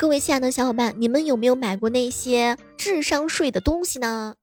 各位亲爱的小伙伴，你们有没有买过那些智商税的东西呢？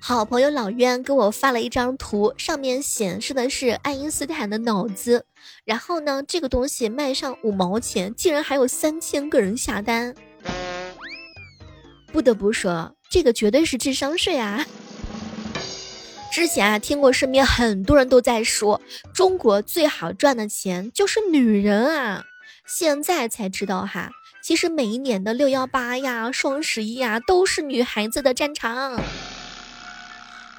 好朋友老冤给我发了一张图，上面显示的是爱因斯坦的脑子。然后呢，这个东西卖上五毛钱，竟然还有三千个人下单。不得不说，这个绝对是智商税啊！之前啊，听过身边很多人都在说，中国最好赚的钱就是女人啊。现在才知道哈，其实每一年的六幺八呀、双十一呀，都是女孩子的战场。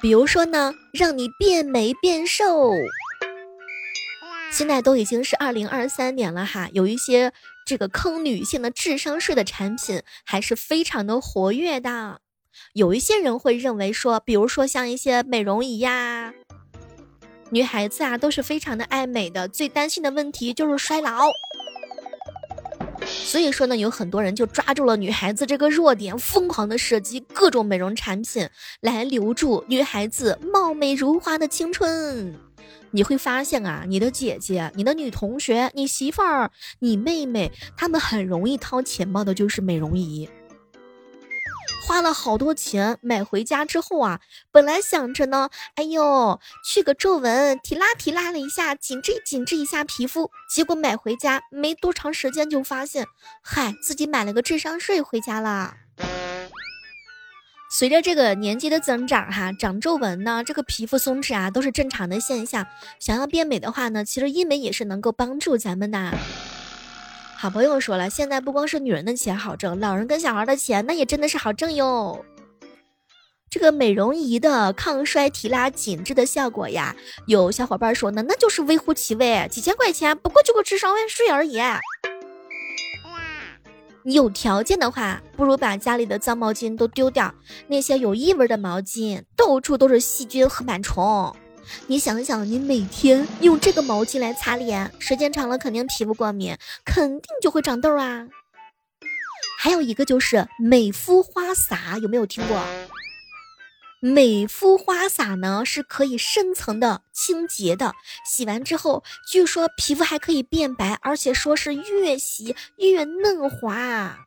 比如说呢，让你变美变瘦。现在都已经是二零二三年了哈，有一些这个坑女性的智商税的产品还是非常的活跃的。有一些人会认为说，比如说像一些美容仪呀，女孩子啊都是非常的爱美的，最担心的问题就是衰老。所以说呢，有很多人就抓住了女孩子这个弱点，疯狂的设计各种美容产品来留住女孩子貌美如花的青春。你会发现啊，你的姐姐、你的女同学、你媳妇儿、你妹妹，她们很容易掏钱包的，就是美容仪。花了好多钱买回家之后啊，本来想着呢，哎呦，去个皱纹，提拉提拉了一下，紧致紧致一下皮肤。结果买回家没多长时间就发现，嗨，自己买了个智商税回家了。随着这个年纪的增长，哈，长皱纹呢，这个皮肤松弛啊，都是正常的现象。想要变美的话呢，其实医美也是能够帮助咱们的。好朋友说了，现在不光是女人的钱好挣，老人跟小孩的钱那也真的是好挣哟。这个美容仪的抗衰提拉紧致的效果呀，有小伙伴说呢，那就是微乎其微，几千块钱不过就个智商税而已。你有条件的话，不如把家里的脏毛巾都丢掉，那些有异味的毛巾，到处都是细菌和螨虫。你想想，你每天用这个毛巾来擦脸，时间长了肯定皮肤过敏，肯定就会长痘啊。还有一个就是美肤花洒，有没有听过？美肤花洒呢是可以深层的清洁的，洗完之后，据说皮肤还可以变白，而且说是越洗越嫩滑。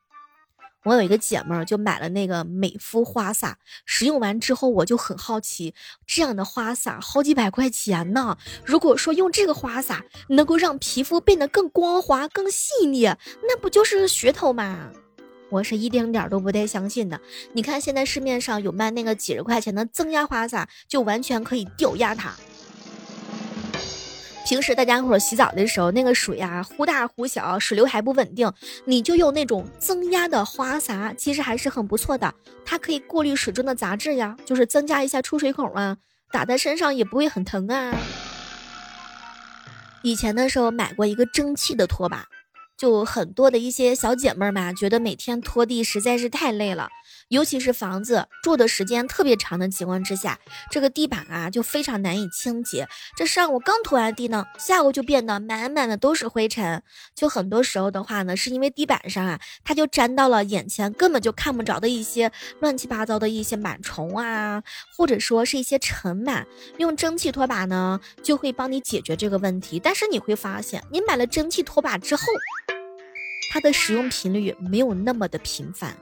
我有一个姐妹儿就买了那个美肤花洒，使用完之后我就很好奇，这样的花洒好几百块钱呢。如果说用这个花洒能够让皮肤变得更光滑、更细腻，那不就是噱头吗？我是一丁点儿都不带相信的。你看现在市面上有卖那个几十块钱的增压花洒，就完全可以吊压它。平时大家伙洗澡的时候，那个水啊忽大忽小，水流还不稳定，你就用那种增压的花洒，其实还是很不错的。它可以过滤水中的杂质呀，就是增加一下出水口啊，打在身上也不会很疼啊。以前的时候买过一个蒸汽的拖把。就很多的一些小姐妹儿嘛，觉得每天拖地实在是太累了，尤其是房子住的时间特别长的情况之下，这个地板啊就非常难以清洁。这上午刚拖完地呢，下午就变得满满的都是灰尘。就很多时候的话呢，是因为地板上啊，它就粘到了眼前根本就看不着的一些乱七八糟的一些螨虫啊，或者说是一些尘螨。用蒸汽拖把呢，就会帮你解决这个问题。但是你会发现，你买了蒸汽拖把之后。它的使用频率没有那么的频繁，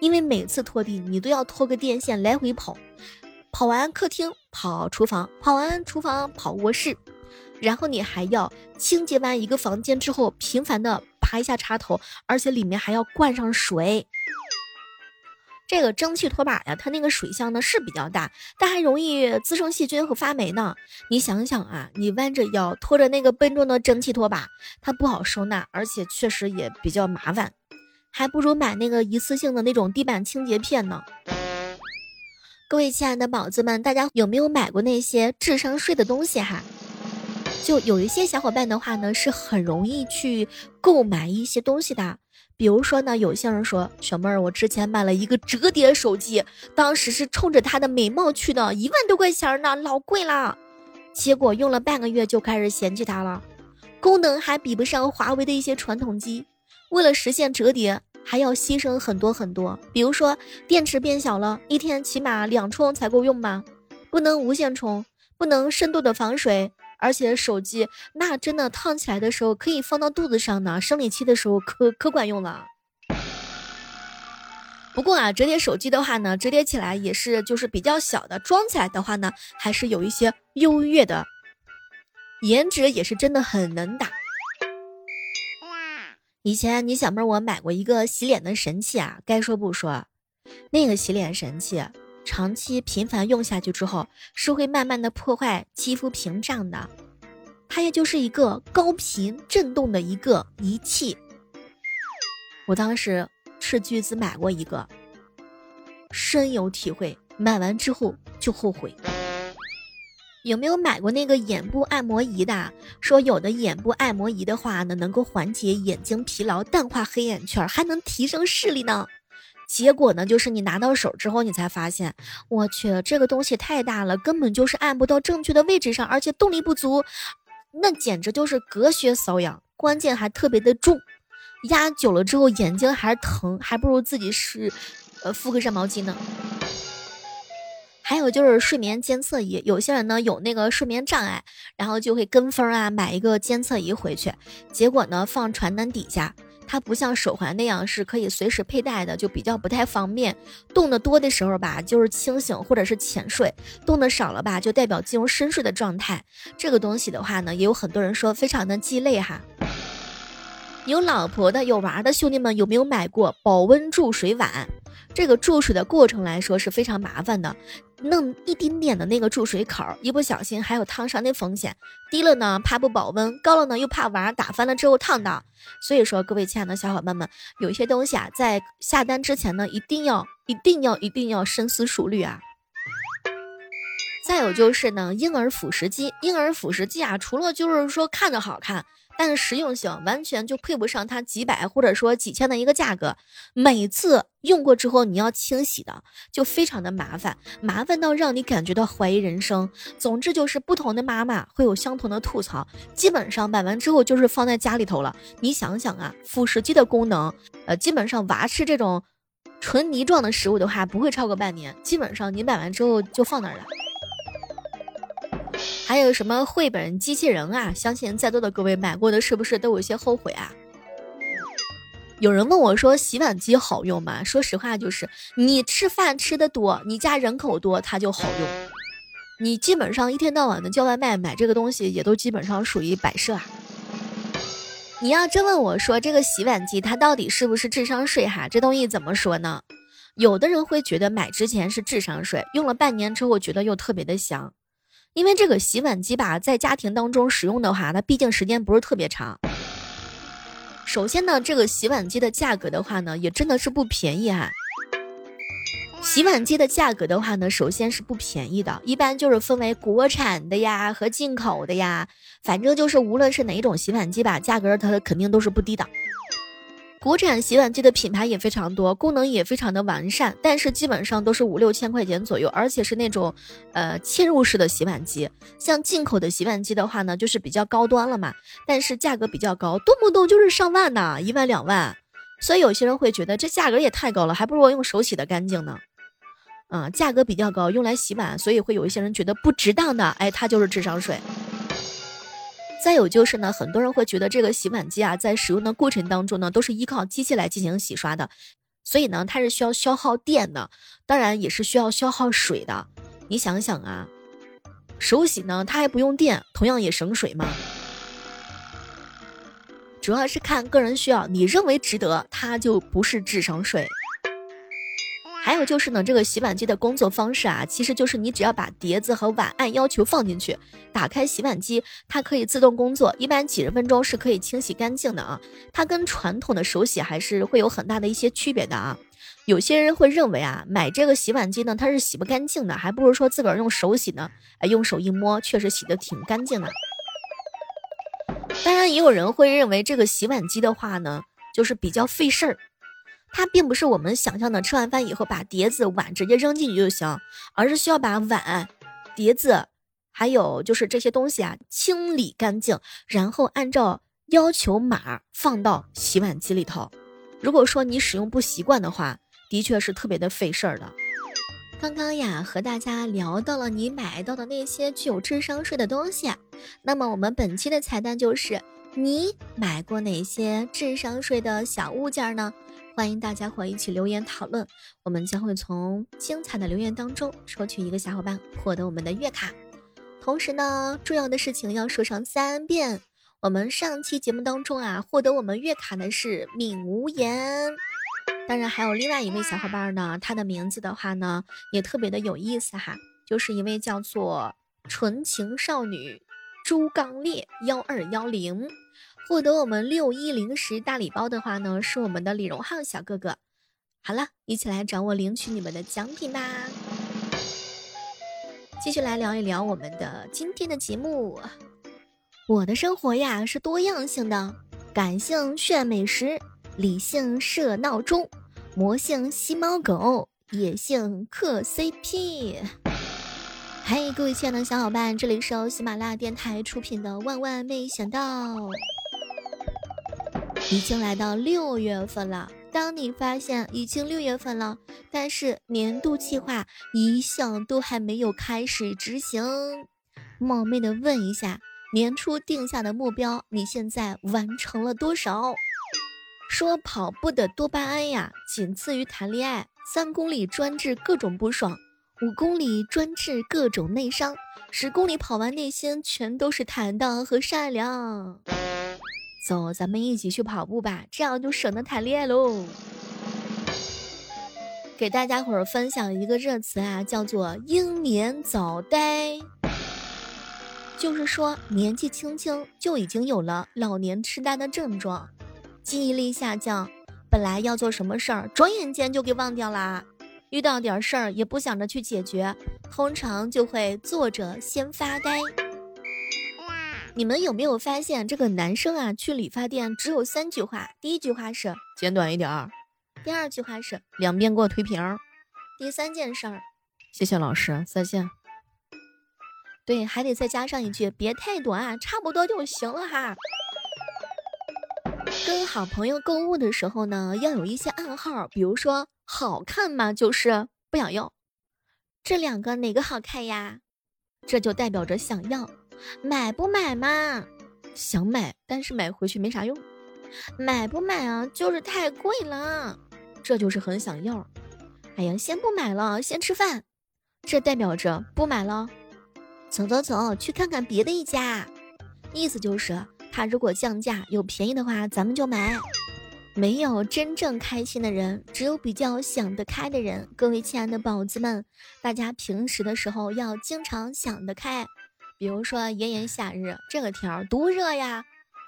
因为每次拖地你都要拖个电线来回跑，跑完客厅跑厨房，跑完厨房跑卧室，然后你还要清洁完一个房间之后，频繁的拔一下插头，而且里面还要灌上水。这个蒸汽拖把呀，它那个水箱呢是比较大，但还容易滋生细菌和发霉呢。你想想啊，你弯着腰拖着那个笨重的蒸汽拖把，它不好收纳，而且确实也比较麻烦，还不如买那个一次性的那种地板清洁片呢。各位亲爱的宝子们，大家有没有买过那些智商税的东西哈？就有一些小伙伴的话呢，是很容易去购买一些东西的。比如说呢，有些人说小妹儿，我之前买了一个折叠手机，当时是冲着它的美貌去的，一万多块钱呢，老贵了。结果用了半个月就开始嫌弃它了，功能还比不上华为的一些传统机。为了实现折叠，还要牺牲很多很多，比如说电池变小了，一天起码两充才够用吧，不能无线充，不能深度的防水。而且手机那真的烫起来的时候可以放到肚子上呢，生理期的时候可可管用了。不过啊，折叠手机的话呢，折叠起来也是就是比较小的，装起来的话呢，还是有一些优越的，颜值也是真的很能打。以前你小妹我买过一个洗脸的神器啊，该说不说，那个洗脸神器长期频繁用下去之后，是会慢慢的破坏肌肤屏障的。它也就是一个高频震动的一个仪器。我当时斥巨资买过一个，深有体会，买完之后就后悔。有没有买过那个眼部按摩仪的？说有的眼部按摩仪的话呢，能够缓解眼睛疲劳，淡化黑眼圈，还能提升视力呢。结果呢，就是你拿到手之后，你才发现，我去，这个东西太大了，根本就是按不到正确的位置上，而且动力不足，那简直就是隔靴搔痒，关键还特别的重，压久了之后眼睛还是疼，还不如自己是，呃，敷个热毛巾呢。还有就是睡眠监测仪，有些人呢有那个睡眠障碍，然后就会跟风啊买一个监测仪回去，结果呢放床单底下，它不像手环那样是可以随时佩戴的，就比较不太方便。动的多的时候吧，就是清醒或者是浅睡；动的少了吧，就代表进入深睡的状态。这个东西的话呢，也有很多人说非常的鸡肋哈。有老婆的、有娃的兄弟们，有没有买过保温注水碗？这个注水的过程来说是非常麻烦的。弄一丁点的那个注水口，一不小心还有烫伤的风险。低了呢怕不保温，高了呢又怕娃打翻了之后烫到。所以说，各位亲爱的小伙伴们，有一些东西啊，在下单之前呢，一定要、一定要、一定要深思熟虑啊。再有就是呢，婴儿辅食机，婴儿辅食机啊，除了就是说看着好看。但是实用性完全就配不上它几百或者说几千的一个价格，每次用过之后你要清洗的就非常的麻烦，麻烦到让你感觉到怀疑人生。总之就是不同的妈妈会有相同的吐槽，基本上买完之后就是放在家里头了。你想想啊，辅食机的功能，呃，基本上娃吃这种纯泥状的食物的话，不会超过半年，基本上你买完之后就放那儿了。还有什么绘本机器人啊？相信在座的各位买过的，是不是都有一些后悔啊？有人问我说：“洗碗机好用吗？”说实话，就是你吃饭吃的多，你家人口多，它就好用。你基本上一天到晚的叫外卖，买这个东西也都基本上属于摆设啊。你要真问我说这个洗碗机它到底是不是智商税？哈，这东西怎么说呢？有的人会觉得买之前是智商税，用了半年之后觉得又特别的香。因为这个洗碗机吧，在家庭当中使用的话，它毕竟时间不是特别长。首先呢，这个洗碗机的价格的话呢，也真的是不便宜哈。洗碗机的价格的话呢，首先是不便宜的，一般就是分为国产的呀和进口的呀，反正就是无论是哪一种洗碗机吧，价格它肯定都是不低的。国产洗碗机的品牌也非常多，功能也非常的完善，但是基本上都是五六千块钱左右，而且是那种，呃，嵌入式的洗碗机。像进口的洗碗机的话呢，就是比较高端了嘛，但是价格比较高，动不动就是上万呢，一万两万。所以有些人会觉得这价格也太高了，还不如用手洗的干净呢。嗯，价格比较高，用来洗碗，所以会有一些人觉得不值当的，哎，它就是智商税。再有就是呢，很多人会觉得这个洗碗机啊，在使用的过程当中呢，都是依靠机器来进行洗刷的，所以呢，它是需要消耗电的，当然也是需要消耗水的。你想想啊，手洗呢，它还不用电，同样也省水嘛。主要是看个人需要，你认为值得，它就不是智商税。还有就是呢，这个洗碗机的工作方式啊，其实就是你只要把碟子和碗按要求放进去，打开洗碗机，它可以自动工作，一般几十分钟是可以清洗干净的啊。它跟传统的手洗还是会有很大的一些区别的啊。有些人会认为啊，买这个洗碗机呢，它是洗不干净的，还不如说自个儿用手洗呢。哎，用手一摸，确实洗的挺干净的。当然，也有人会认为这个洗碗机的话呢，就是比较费事儿。它并不是我们想象的吃完饭以后把碟子碗直接扔进去就行，而是需要把碗、碟子，还有就是这些东西啊清理干净，然后按照要求码放到洗碗机里头。如果说你使用不习惯的话，的确是特别的费事儿的。刚刚呀和大家聊到了你买到的那些具有智商税的东西，那么我们本期的彩蛋就是你买过哪些智商税的小物件呢？欢迎大家伙一起留言讨论，我们将会从精彩的留言当中抽取一个小伙伴获得我们的月卡。同时呢，重要的事情要说上三遍。我们上期节目当中啊，获得我们月卡的是闵无言，当然还有另外一位小伙伴呢，他的名字的话呢，也特别的有意思哈，就是一位叫做纯情少女朱刚烈幺二幺零。获得我们六一零食大礼包的话呢，是我们的李荣浩小哥哥。好了，一起来找我领取你们的奖品吧。继续来聊一聊我们的今天的节目。我的生活呀是多样性的，感性炫美食，理性设闹钟，魔性吸猫狗，野性嗑 CP。嗨，各位亲爱的小伙伴，这里是由喜马拉雅电台出品的《万万没想到》。已经来到六月份了，当你发现已经六月份了，但是年度计划一项都还没有开始执行，冒昧的问一下，年初定下的目标，你现在完成了多少？说跑步的多巴胺呀，仅次于谈恋爱，三公里专治各种不爽，五公里专治各种内伤，十公里跑完内心全都是坦荡和善良。走，咱们一起去跑步吧，这样就省得谈恋爱喽。给大家伙儿分享一个热词啊，叫做“英年早呆”，就是说年纪轻轻就已经有了老年痴呆的症状，记忆力下降，本来要做什么事儿，转眼间就给忘掉啦。遇到点事儿也不想着去解决，通常就会坐着先发呆。你们有没有发现，这个男生啊去理发店只有三句话：第一句话是剪短一点儿，第二句话是两边给我推平，第三件事儿，谢谢老师，再见。对，还得再加上一句别太短，差不多就行了哈。跟好朋友购物的时候呢，要有一些暗号，比如说好看吗？就是不想要。这两个哪个好看呀？这就代表着想要。买不买嘛？想买，但是买回去没啥用。买不买啊？就是太贵了。这就是很想要。哎呀，先不买了，先吃饭。这代表着不买了。走走走，去看看别的一家。意思就是，他如果降价有便宜的话，咱们就买。没有真正开心的人，只有比较想得开的人。各位亲爱的宝子们，大家平时的时候要经常想得开。比如说炎炎夏日，这个天儿多热呀！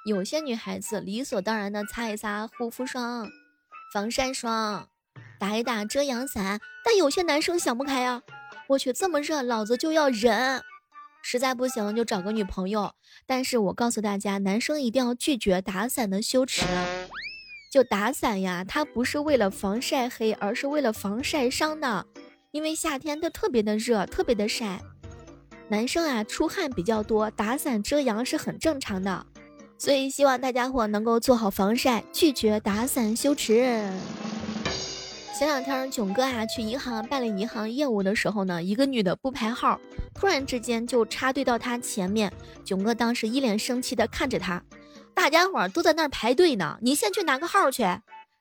有些女孩子理所当然的擦一擦护肤霜、防晒霜，打一打遮阳伞，但有些男生想不开呀！我去，这么热，老子就要忍，实在不行就找个女朋友。但是我告诉大家，男生一定要拒绝打伞的羞耻。就打伞呀，它不是为了防晒黑，而是为了防晒伤的。因为夏天它特别的热，特别的晒。男生啊，出汗比较多，打伞遮阳是很正常的，所以希望大家伙能够做好防晒，拒绝打伞羞耻。前两天囧哥啊去银行办理银行业务的时候呢，一个女的不排号，突然之间就插队到他前面，囧哥当时一脸生气的看着他，大家伙都在那儿排队呢，你先去拿个号去。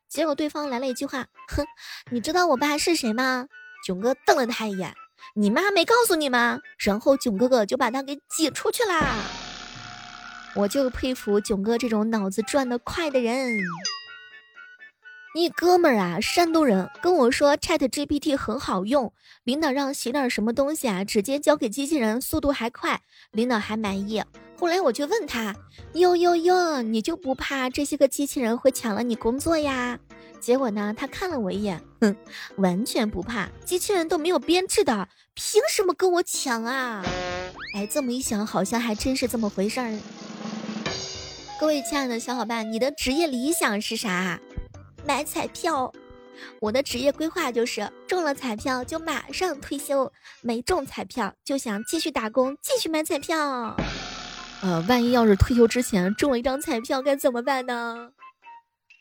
结果对方来了一句话，哼，你知道我爸是谁吗？囧哥瞪了他一眼。你妈没告诉你吗？然后囧哥哥就把他给挤出去啦。我就佩服囧哥这种脑子转得快的人。一哥们儿啊，山东人跟我说，Chat GPT 很好用，领导让写点什么东西啊，直接交给机器人，速度还快，领导还满意。后来我就问他，哟哟哟，你就不怕这些个机器人会抢了你工作呀？结果呢？他看了我一眼，哼，完全不怕，机器人都没有编制的，凭什么跟我抢啊？哎，这么一想，好像还真是这么回事儿。各位亲爱的小伙伴，你的职业理想是啥？买彩票。我的职业规划就是中了彩票就马上退休，没中彩票就想继续打工，继续买彩票。呃，万一要是退休之前中了一张彩票，该怎么办呢？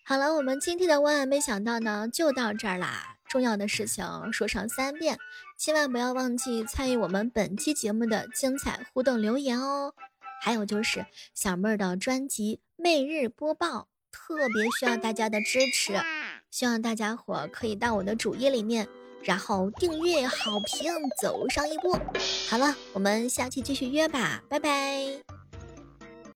好了，我们今天的万万没想到呢，就到这儿啦。重要的事情说上三遍，千万不要忘记参与我们本期节目的精彩互动留言哦。还有就是小妹儿的专辑每日播报，特别需要大家的支持，希望大家伙可以到我的主页里面，然后订阅、好评，走上一波。好了，我们下期继续约吧，拜拜。